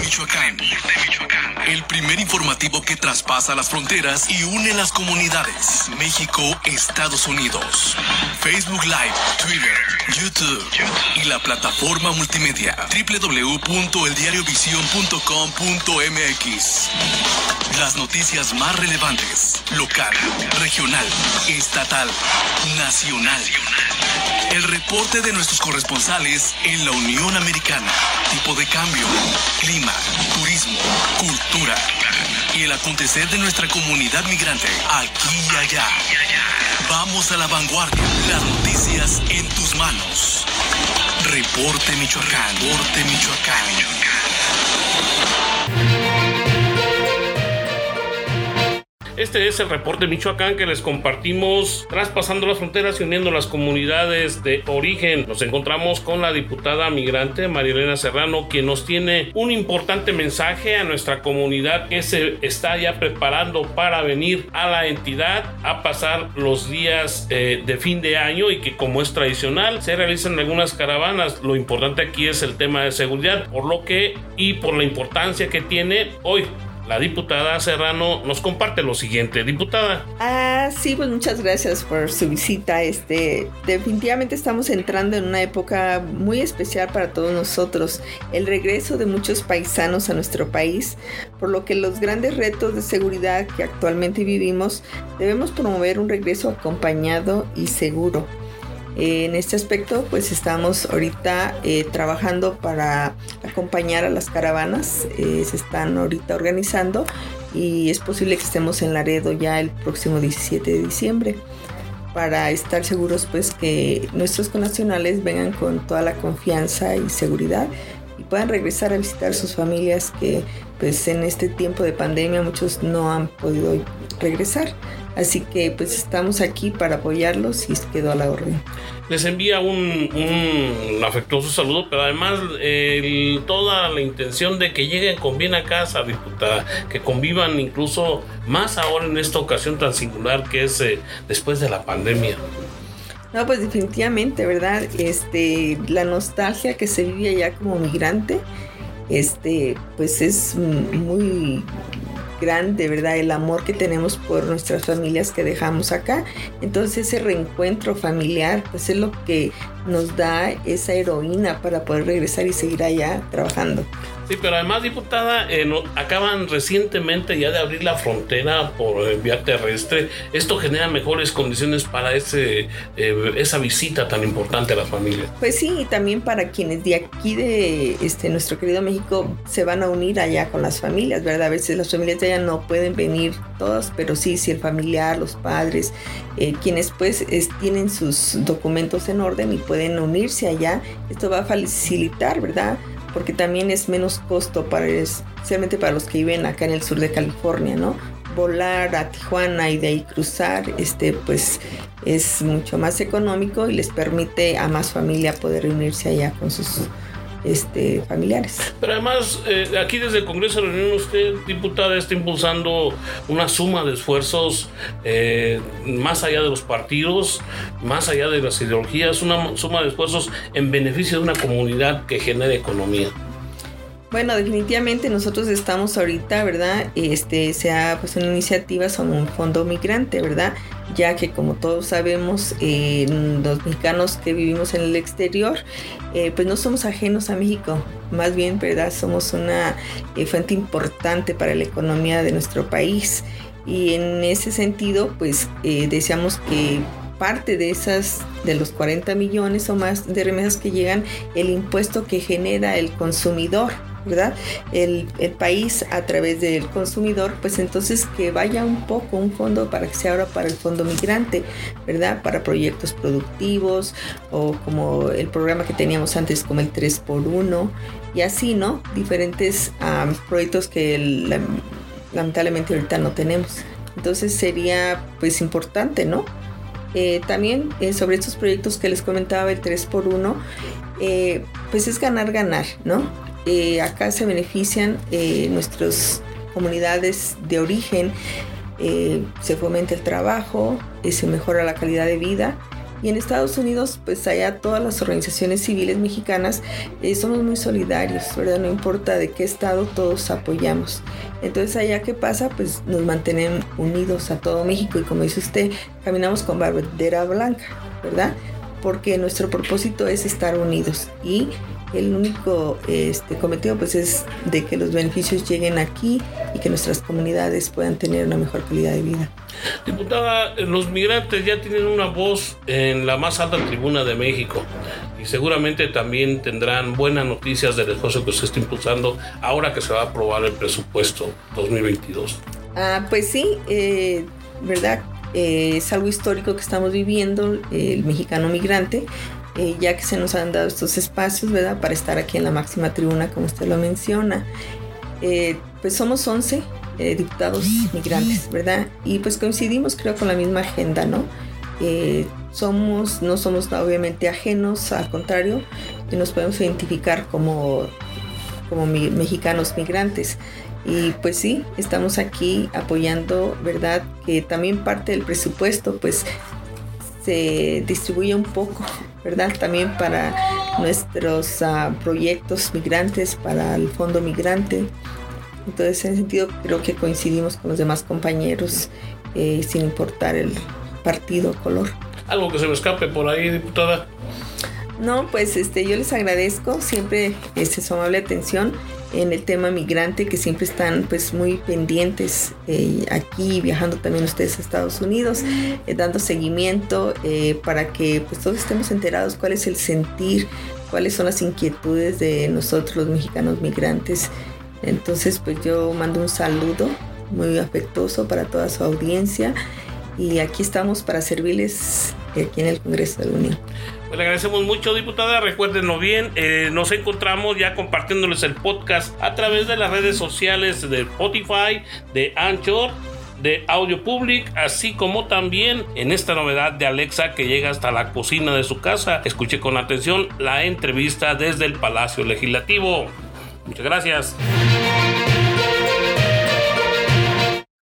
Michoacán. El primer informativo que traspasa las fronteras y une las comunidades. México, Estados Unidos. Facebook Live, Twitter, YouTube y la plataforma multimedia www.eldiariovision.com.mx. Las noticias más relevantes, local, regional, estatal, nacional. El reporte de nuestros corresponsales en la Unión Americana. Tipo de cambio, clima, turismo, cultura y el acontecer de nuestra comunidad migrante aquí y allá. Vamos a la vanguardia. Las noticias en tus manos. Reporte Michoacán. Reporte Michoacán. Este es el reporte Michoacán que les compartimos traspasando las fronteras y uniendo las comunidades de origen. Nos encontramos con la diputada migrante Marilena Serrano, quien nos tiene un importante mensaje a nuestra comunidad que se está ya preparando para venir a la entidad a pasar los días eh, de fin de año y que como es tradicional se realizan algunas caravanas. Lo importante aquí es el tema de seguridad, por lo que y por la importancia que tiene hoy la diputada Serrano nos comparte lo siguiente. Diputada. Ah, sí, pues muchas gracias por su visita. Este, definitivamente estamos entrando en una época muy especial para todos nosotros. El regreso de muchos paisanos a nuestro país, por lo que los grandes retos de seguridad que actualmente vivimos, debemos promover un regreso acompañado y seguro. En este aspecto, pues estamos ahorita eh, trabajando para acompañar a las caravanas. Eh, se están ahorita organizando y es posible que estemos en Laredo ya el próximo 17 de diciembre para estar seguros pues que nuestros connacionales vengan con toda la confianza y seguridad y puedan regresar a visitar sus familias que pues en este tiempo de pandemia muchos no han podido regresar. Así que pues estamos aquí para apoyarlos y quedó a la orden. Les envía un, afectuoso saludo, pero además toda la intención de que lleguen con bien a casa, diputada, que convivan incluso más ahora en esta ocasión tan singular que es eh, después de la pandemia. No, pues definitivamente, ¿verdad? Este, la nostalgia que se vive allá como migrante, este, pues es muy grande, ¿verdad? El amor que tenemos por nuestras familias que dejamos acá. Entonces ese reencuentro familiar, pues es lo que nos da esa heroína para poder regresar y seguir allá trabajando. Sí, pero además, diputada, eh, acaban recientemente ya de abrir la frontera por vía terrestre. Esto genera mejores condiciones para ese, eh, esa visita tan importante a las familias. Pues sí, y también para quienes de aquí de este, nuestro querido México se van a unir allá con las familias, ¿verdad? A veces las familias de allá no pueden venir todas, pero sí, si el familiar, los padres, eh, quienes pues tienen sus documentos en orden y pueden unirse allá, esto va a facilitar, ¿verdad? Porque también es menos costo para, especialmente para los que viven acá en el sur de California, ¿no? Volar a Tijuana y de ahí cruzar, este, pues es mucho más económico y les permite a más familia poder reunirse allá con sus este, familiares. Pero además, eh, aquí desde el Congreso de la usted, diputada, está impulsando una suma de esfuerzos eh, más allá de los partidos, más allá de las ideologías, una suma de esfuerzos en beneficio de una comunidad que genere economía. Bueno, definitivamente nosotros estamos ahorita, ¿verdad? Este, se ha una iniciativa sobre un fondo migrante, ¿verdad? Ya que como todos sabemos, los mexicanos que vivimos en el exterior, eh, pues no somos ajenos a México, más bien, ¿verdad? Somos una eh, fuente importante para la economía de nuestro país. Y en ese sentido, pues eh, deseamos que parte de esas, de los 40 millones o más de remesas que llegan, el impuesto que genera el consumidor, ¿verdad? El, país a través del consumidor, pues entonces que vaya un poco un fondo para que se abra para el fondo migrante, ¿verdad? Para proyectos productivos o como el programa que teníamos antes como el 3x1 y así, ¿no? Diferentes proyectos que lamentablemente ahorita no tenemos. Entonces sería pues importante, ¿no? Eh, también eh, sobre estos proyectos que les comentaba, el 3x1, eh, pues es ganar, ganar, ¿no? Eh, acá se benefician eh, nuestras comunidades de origen, eh, se fomenta el trabajo, se mejora la calidad de vida Y en Estados Unidos, pues allá todas las organizaciones civiles mexicanas eh, somos muy solidarios, ¿verdad? No importa de qué estado, todos apoyamos. Entonces allá qué pasa, pues nos mantenemos unidos a todo México y como dice usted, caminamos con bandera blanca, ¿verdad? Porque nuestro propósito es estar unidos y el único este, cometido pues es de que los beneficios lleguen aquí y que nuestras comunidades puedan tener una mejor calidad de vida. Diputada, los migrantes ya tienen una voz en la más alta tribuna de México y seguramente también tendrán buenas noticias del esfuerzo que se está impulsando ahora que se va a aprobar el presupuesto 2022. Ah, pues sí, eh, ¿verdad? Eh, es algo histórico que estamos viviendo, el mexicano migrante, eh, ya que se nos han dado estos espacios, ¿verdad? Para estar aquí en la máxima tribuna, como usted lo menciona. Eh, pues somos 11 eh, diputados migrantes, ¿verdad? Y pues coincidimos, creo, con la misma agenda, ¿no? somos, no somos obviamente ajenos, al contrario, nos podemos identificar como, como mexicanos migrantes. Y pues sí, estamos aquí apoyando, ¿verdad? Que también parte del presupuesto, pues se distribuye un poco, ¿verdad? También para nuestros ah, proyectos migrantes, para el Fondo Migrante. Entonces, en ese sentido, creo que coincidimos con los demás compañeros eh, sin importar el partido color. ¿Algo que se me escape por ahí, diputada? No, pues este, yo les agradezco siempre este, su amable atención en el tema migrante que siempre están pues muy pendientes eh, aquí viajando también ustedes a Estados Unidos eh, dando seguimiento eh, para que pues todos estemos enterados cuál es el sentir cuáles son las inquietudes de nosotros los mexicanos migrantes. Entonces pues yo mando un saludo muy afectuoso para toda su audiencia y aquí estamos para servirles aquí en el Congreso de la Unión. Pues le agradecemos mucho, diputada. Recuérdenlo bien, eh, nos encontramos ya compartiéndoles el podcast a través de las redes sociales de Spotify, de Anchor, de Audio Public, así como también en esta novedad de Alexa que llega hasta la cocina de su casa. Escuche con atención la entrevista desde el Palacio Legislativo. Muchas gracias.